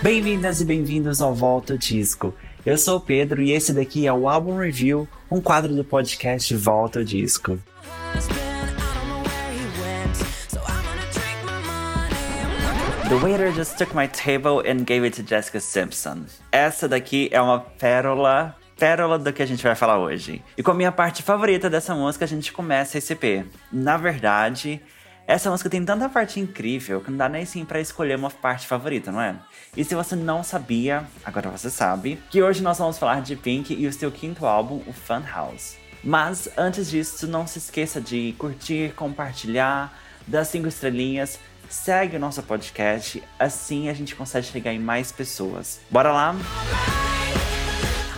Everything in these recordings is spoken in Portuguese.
Bem-vindas e bem-vindos ao Volta Disco. Eu sou o Pedro e esse daqui é o Album Review, um quadro do podcast Volta Disco. The waiter just took my table and gave it to Jessica Simpson. Essa daqui é uma pérola pérola do que a gente vai falar hoje. E com a minha parte favorita dessa música, a gente começa esse EP. Na verdade, essa música tem tanta parte incrível que não dá nem sim para escolher uma parte favorita, não é? E se você não sabia, agora você sabe, que hoje nós vamos falar de Pink e o seu quinto álbum, o Fun House. Mas antes disso, não se esqueça de curtir, compartilhar, dar cinco estrelinhas, segue o nosso podcast, assim a gente consegue chegar em mais pessoas. Bora lá?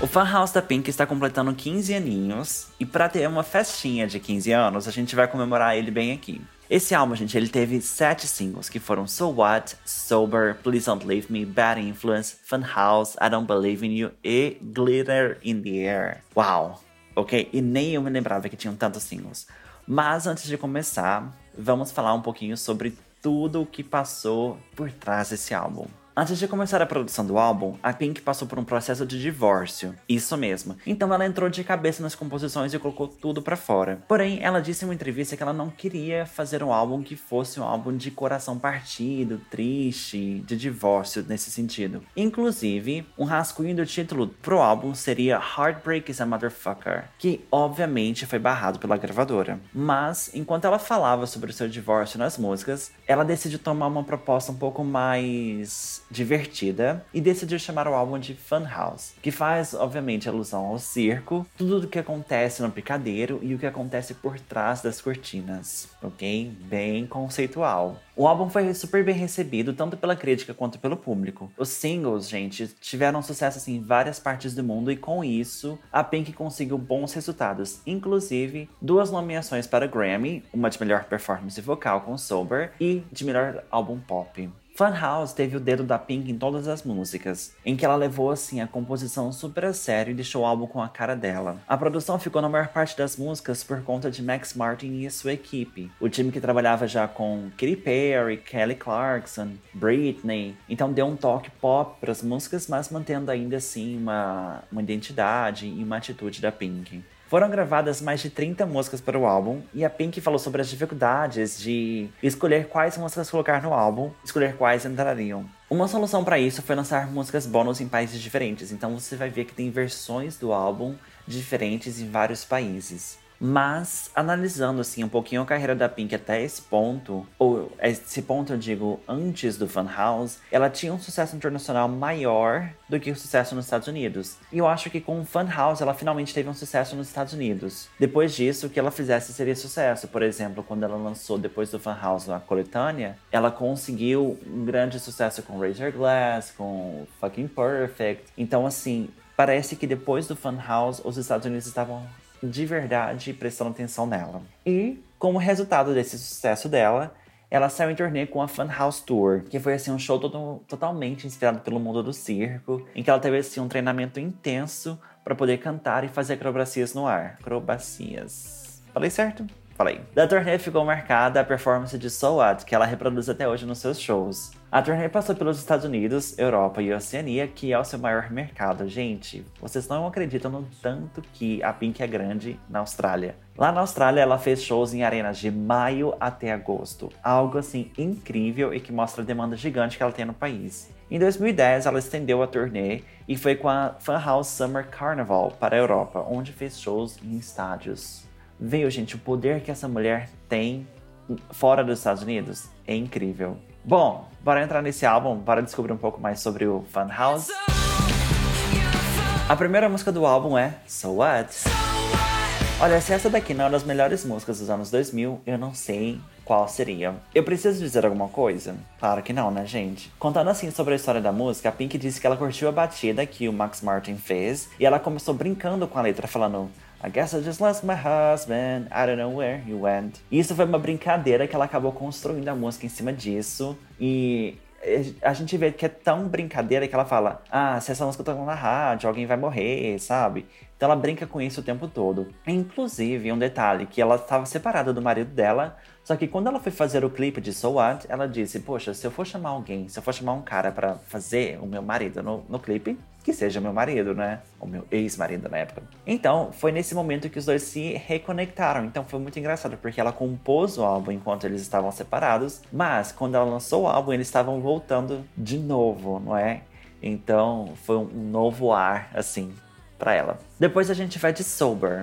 O Fan House da Pink está completando 15 aninhos e para ter uma festinha de 15 anos, a gente vai comemorar ele bem aqui. Esse álbum, gente, ele teve sete singles que foram So What, Sober, Please Don't Leave Me, Bad Influence, Fun House, I Don't Believe in You e Glitter in the Air. Uau! Ok? E nem eu me lembrava que tinham tantos singles. Mas antes de começar, vamos falar um pouquinho sobre tudo o que passou por trás desse álbum. Antes de começar a produção do álbum, a Pink passou por um processo de divórcio. Isso mesmo. Então ela entrou de cabeça nas composições e colocou tudo para fora. Porém, ela disse em uma entrevista que ela não queria fazer um álbum que fosse um álbum de coração partido, triste, de divórcio nesse sentido. Inclusive, um rascunho do título pro álbum seria Heartbreak is a Motherfucker, que obviamente foi barrado pela gravadora. Mas, enquanto ela falava sobre o seu divórcio nas músicas, ela decidiu tomar uma proposta um pouco mais divertida e decidiu chamar o álbum de Fun House, que faz, obviamente, alusão ao circo, tudo o que acontece no picadeiro e o que acontece por trás das cortinas, ok? Bem conceitual. O álbum foi super bem recebido, tanto pela crítica quanto pelo público. Os singles, gente, tiveram sucesso assim, em várias partes do mundo e com isso, a Pink conseguiu bons resultados, inclusive duas nomeações para Grammy, uma de melhor performance vocal com Sober e de melhor álbum pop. Funhouse teve o dedo da Pink em todas as músicas, em que ela levou assim a composição super a sério e deixou o álbum com a cara dela. A produção ficou na maior parte das músicas por conta de Max Martin e sua equipe, o time que trabalhava já com Katy Perry, Kelly Clarkson, Britney, então deu um toque pop para as músicas, mas mantendo ainda assim uma, uma identidade e uma atitude da Pink. Foram gravadas mais de 30 músicas para o álbum e a Pink falou sobre as dificuldades de escolher quais músicas colocar no álbum, escolher quais entrariam. Uma solução para isso foi lançar músicas bônus em países diferentes, então você vai ver que tem versões do álbum diferentes em vários países. Mas, analisando assim um pouquinho a carreira da Pink até esse ponto, ou esse ponto eu digo antes do Funhouse, ela tinha um sucesso internacional maior do que o sucesso nos Estados Unidos. E eu acho que com o Funhouse ela finalmente teve um sucesso nos Estados Unidos. Depois disso, o que ela fizesse seria sucesso. Por exemplo, quando ela lançou depois do Funhouse a coletânea, ela conseguiu um grande sucesso com Razor Glass, com Fucking Perfect. Então, assim, parece que depois do Funhouse, os Estados Unidos estavam de verdade prestando atenção nela. E, como resultado desse sucesso dela, ela saiu em turnê com a Fun House Tour, que foi assim um show todo, totalmente inspirado pelo mundo do circo, em que ela teve assim um treinamento intenso para poder cantar e fazer acrobacias no ar. Acrobacias. Falei certo? Da turnê ficou marcada a performance de So What, que ela reproduz até hoje nos seus shows. A turnê passou pelos Estados Unidos, Europa e Oceania, que é o seu maior mercado. Gente, vocês não acreditam no tanto que a Pink é grande na Austrália. Lá na Austrália, ela fez shows em arenas de maio até agosto. Algo assim incrível e que mostra a demanda gigante que ela tem no país. Em 2010, ela estendeu a turnê e foi com a Funhouse Summer Carnival para a Europa, onde fez shows em estádios. Veio, gente, o poder que essa mulher tem fora dos Estados Unidos é incrível. Bom, bora entrar nesse álbum, bora descobrir um pouco mais sobre o Funhouse. A primeira música do álbum é So What? Olha, se essa daqui não é uma das melhores músicas dos anos 2000, eu não sei qual seria. Eu preciso dizer alguma coisa? Claro que não, né, gente? Contando assim sobre a história da música, a Pink disse que ela curtiu a batida que o Max Martin fez e ela começou brincando com a letra, falando: I guess I just lost my husband, I don't know where he went. Isso foi uma brincadeira que ela acabou construindo a música em cima disso. E a gente vê que é tão brincadeira que ela fala: Ah, se essa música tocar na rádio, alguém vai morrer, sabe? Então ela brinca com isso o tempo todo. Inclusive, um detalhe: que ela estava separada do marido dela, Só que quando ela foi fazer o clipe de So What, ela disse: Poxa, se eu for chamar alguém, se eu for chamar um cara para fazer o meu marido no, no clipe, que seja meu marido, né? O meu ex-marido na época. Então, foi nesse momento que os dois se reconectaram. Então, foi muito engraçado, porque ela compôs o álbum enquanto eles estavam separados, mas quando ela lançou o álbum, eles estavam voltando de novo, não é? Então, foi um novo ar, assim, para ela. Depois a gente vai de Sober.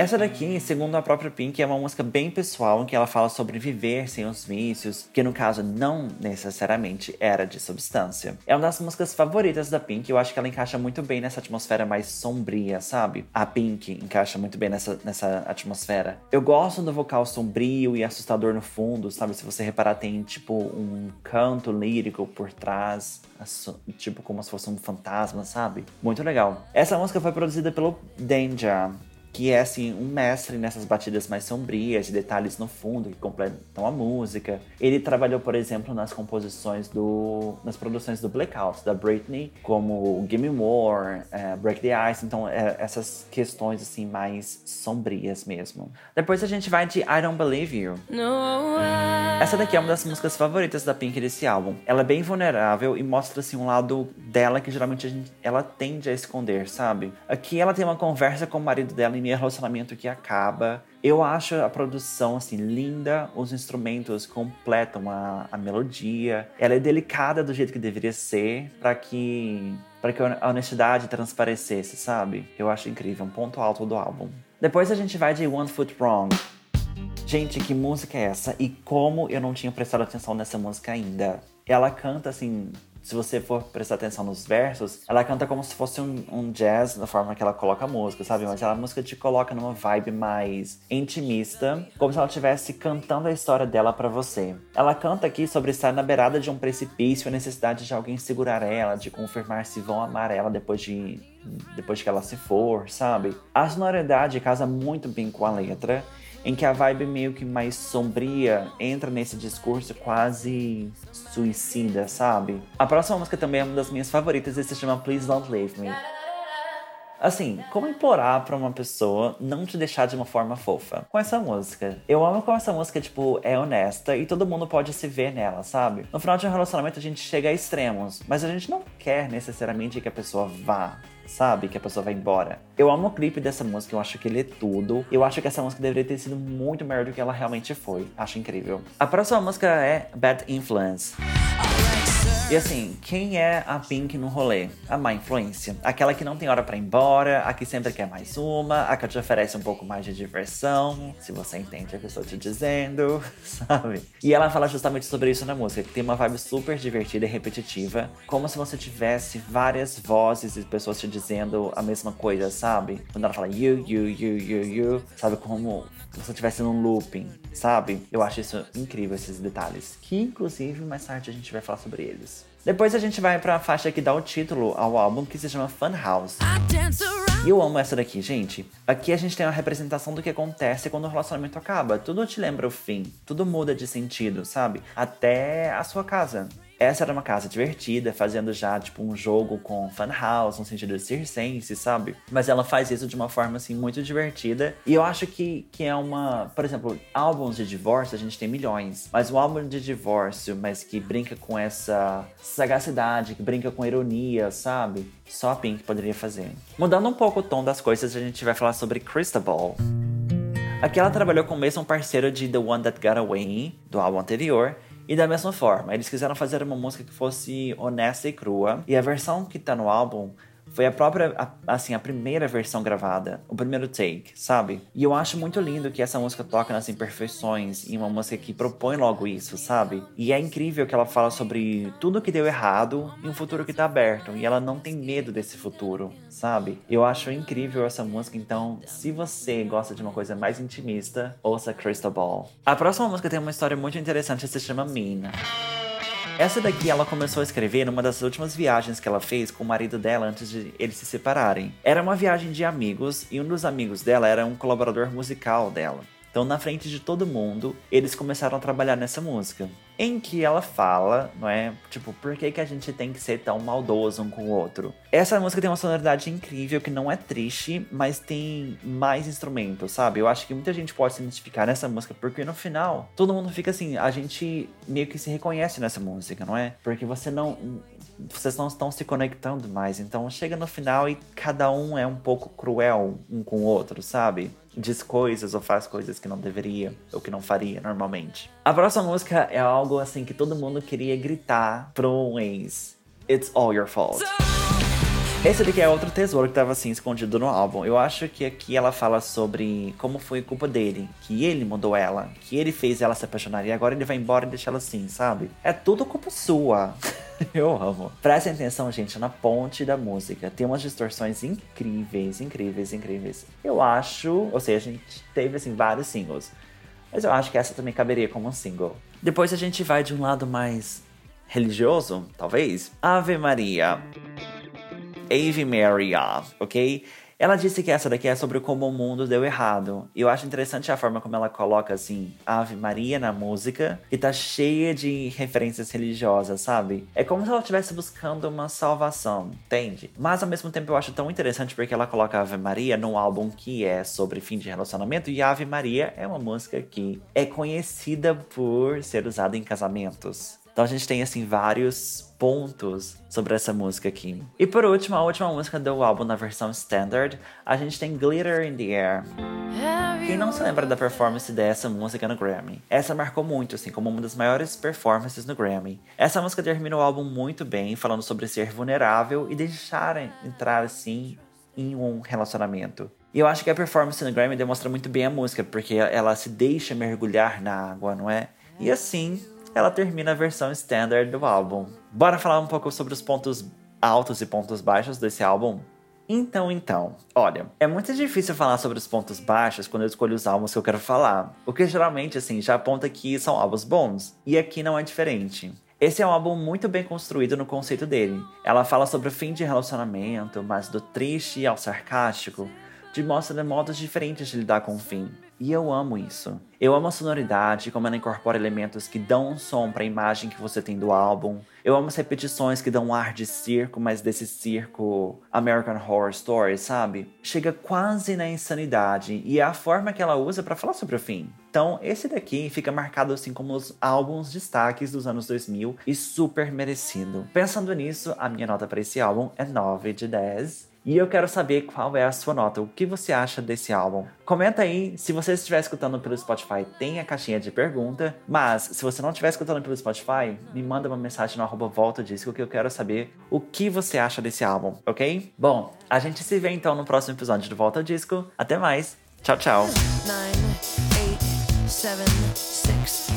Essa daqui, segundo a própria Pink, é uma música bem pessoal em que ela fala sobre viver sem os vícios, que no caso não necessariamente era de substância. É uma das músicas favoritas da Pink, eu acho que ela encaixa muito bem nessa atmosfera mais sombria, sabe? A Pink encaixa muito bem nessa, nessa atmosfera. Eu gosto do vocal sombrio e assustador no fundo, sabe? Se você reparar, tem tipo um canto lírico por trás, tipo como se fosse um fantasma, sabe? Muito legal. Essa música foi produzida pelo Danger, que é assim um mestre nessas batidas mais sombrias, de detalhes no fundo que completam a música. Ele trabalhou, por exemplo, nas composições do, nas produções do Blackout da Britney, como Gimme More, é, Break the Ice, então é, essas questões assim mais sombrias mesmo. Depois a gente vai de I Don't Believe You. No Essa daqui é uma das músicas favoritas da Pink desse álbum. Ela é bem vulnerável e mostra assim um lado dela que geralmente gente, ela tende a esconder, sabe? Aqui ela tem uma conversa com o marido dela em relacionamento que acaba. Eu acho a produção assim linda, os instrumentos completam a, a melodia. Ela é delicada do jeito que deveria ser para que para que a honestidade transparecesse, sabe? Eu acho incrível, um ponto alto do álbum. Depois a gente vai de One Foot Wrong. Gente, que música é essa? E como eu não tinha prestado atenção nessa música ainda? Ela canta assim se você for prestar atenção nos versos, ela canta como se fosse um, um, jazz na forma que ela coloca a música, sabe? Mas a música te coloca numa vibe mais intimista, como se ela estivesse cantando a história dela para você. Ela canta aqui sobre estar na beirada de um precipício a necessidade de alguém segurar ela, de confirmar se vão amar ela depois de depois que ela se for, sabe? A sonoridade casa muito bem com a letra em que a vibe meio que mais sombria entra nesse discurso quase suicida, sabe? A próxima música também é uma das minhas favoritas e se chama Please Don't Leave Me. Assim, como implorar pra uma pessoa não te deixar de uma forma fofa? Com essa música. Eu amo como essa música, tipo, é honesta e todo mundo pode se ver nela, sabe? No final de um relacionamento a gente chega a extremos, mas a gente não quer necessariamente que a pessoa vá sabe? Que a pessoa vai embora. Eu amo o clipe dessa música, eu acho que ele é tudo. Eu acho que essa música deveria ter sido muito melhor do que ela realmente foi. Acho incrível. A próxima música é Bad Influence. E assim, quem é a Pink no rolê? A má influência. Aquela que não tem hora para ir embora, a que sempre quer mais uma, a que te oferece um pouco mais de diversão, se você entende o que eu estou te dizendo, sabe? E ela fala justamente sobre isso na música, que tem uma vibe super divertida e repetitiva, como se você tivesse várias vozes e pessoas te dizendo a mesma coisa, sabe? Quando ela fala you, you, you, you, you, sabe? Como se você estivesse num looping, sabe? Eu acho isso incrível, esses detalhes. Que inclusive mais tarde a gente vai falar sobre eles. Depois a gente vai pra faixa que dá o título ao álbum, que se chama Fun House. E eu amo essa daqui, gente. Aqui a gente tem uma representação do que acontece quando o relacionamento acaba. Tudo te lembra o fim, tudo muda de sentido, sabe? Até a sua casa. Essa era uma casa divertida, fazendo já, tipo, um jogo com fan house, no sentido de circense, sabe? Mas ela faz isso de uma forma, assim, muito divertida. E eu acho que, que é uma... Por exemplo, álbuns de divórcio a gente tem milhões. Mas um álbum de divórcio, mas que brinca com essa sagacidade, que brinca com ironia, sabe? Só a Pink poderia fazer. Mudando um pouco o tom das coisas, a gente vai falar sobre Crystal Aqui ela trabalhou com o mesmo parceiro de The One That Got Away, do álbum anterior, e da mesma forma, eles quiseram fazer uma música que fosse honesta e crua. E a versão que tá no álbum foi a própria, a, assim, a primeira versão gravada, o primeiro take, sabe? E eu acho muito lindo que essa música toca nas imperfeições e uma música que propõe logo isso, sabe? E é incrível que ela fala sobre tudo que deu errado e um futuro que tá aberto. E ela não tem medo desse futuro, sabe? Eu acho incrível essa música, então, se você gosta de uma coisa mais intimista, ouça Crystal Ball. A próxima música tem uma história muito interessante, se chama Mean. Essa daqui ela começou a escrever numa das últimas viagens que ela fez com o marido dela antes de eles se separarem. Era uma viagem de amigos e um dos amigos dela era um colaborador musical dela. Então, na frente de todo mundo, eles começaram a trabalhar nessa música. Em que ela fala, não é? Tipo, por que, que a gente tem que ser tão maldoso um com o outro? Essa música tem uma sonoridade incrível que não é triste, mas tem mais instrumentos, sabe? Eu acho que muita gente pode se identificar nessa música, porque no final, todo mundo fica assim, a gente meio que se reconhece nessa música, não é? Porque você não vocês não estão se conectando mais. Então chega no final e cada um é um pouco cruel um com o outro, sabe? Diz coisas ou faz coisas que não deveria ou que não faria normalmente. A próxima música é algo assim que todo mundo queria gritar pro ex. It's all your fault. Esse daqui é outro tesouro que tava assim escondido no álbum. Eu acho que aqui ela fala sobre como foi culpa dele, que ele mudou ela, que ele fez ela se apaixonar e agora ele vai embora e deixa ela assim, sabe? É tudo culpa sua. Eu amo. Prestem atenção, gente, na ponte da música. Tem umas distorções incríveis, incríveis, incríveis. Eu acho, ou seja, a gente teve assim vários singles. Mas eu acho que essa também caberia como um single. Depois a gente vai de um lado mais religioso, talvez. Ave Maria. Ave Maria, ok? Ela disse que essa daqui é sobre como o mundo deu errado. E eu acho interessante a forma como ela coloca assim Ave Maria na música, que tá cheia de referências religiosas, sabe? É como se ela estivesse buscando uma salvação, entende? Mas ao mesmo tempo eu acho tão interessante porque ela coloca Ave Maria num álbum que é sobre fim de relacionamento e Ave Maria é uma música que é conhecida por ser usada em casamentos. Então a gente tem assim vários pontos sobre essa música aqui. E por último, a última música do álbum na versão standard, a gente tem Glitter in the Air. Quem não se lembra da performance dessa música no Grammy? Essa marcou muito, assim, como uma das maiores performances no Grammy. Essa música termina o álbum muito bem, falando sobre ser vulnerável e deixar entrar, assim, em um relacionamento. E eu acho que a performance no Grammy demonstra muito bem a música, porque ela se deixa mergulhar na água, não é? E assim, ela termina a versão standard do álbum. Bora falar um pouco sobre os pontos altos e pontos baixos desse álbum? Então, então, olha, é muito difícil falar sobre os pontos baixos quando eu escolho os álbuns que eu quero falar, porque geralmente, assim, já aponta que são álbuns bons, e aqui não é diferente. Esse é um álbum muito bem construído no conceito dele. Ela fala sobre o fim de relacionamento, mas do triste ao sarcástico, de mostra modos diferentes de lidar com o fim. E eu amo isso. Eu amo a sonoridade, como ela incorpora elementos que dão um som para a imagem que você tem do álbum. Eu amo as repetições que dão um ar de circo, mas desse circo American Horror Story, sabe? Chega quase na insanidade e é a forma que ela usa para falar sobre o fim. Então, esse daqui fica marcado assim como os álbuns destaques dos anos 2000 e super merecido. Pensando nisso, a minha nota para esse álbum é 9 de 10. E eu quero saber qual é a sua nota, o que você acha desse álbum. Comenta aí, se você estiver escutando pelo Spotify, tem a caixinha de pergunta. Mas, se você não estiver escutando pelo Spotify, me manda uma mensagem no arroba volta disco que eu quero saber o que você acha desse álbum, ok? Bom, a gente se vê então no próximo episódio do Volta Disco. Até mais, tchau, tchau. Nine, eight, seven, six,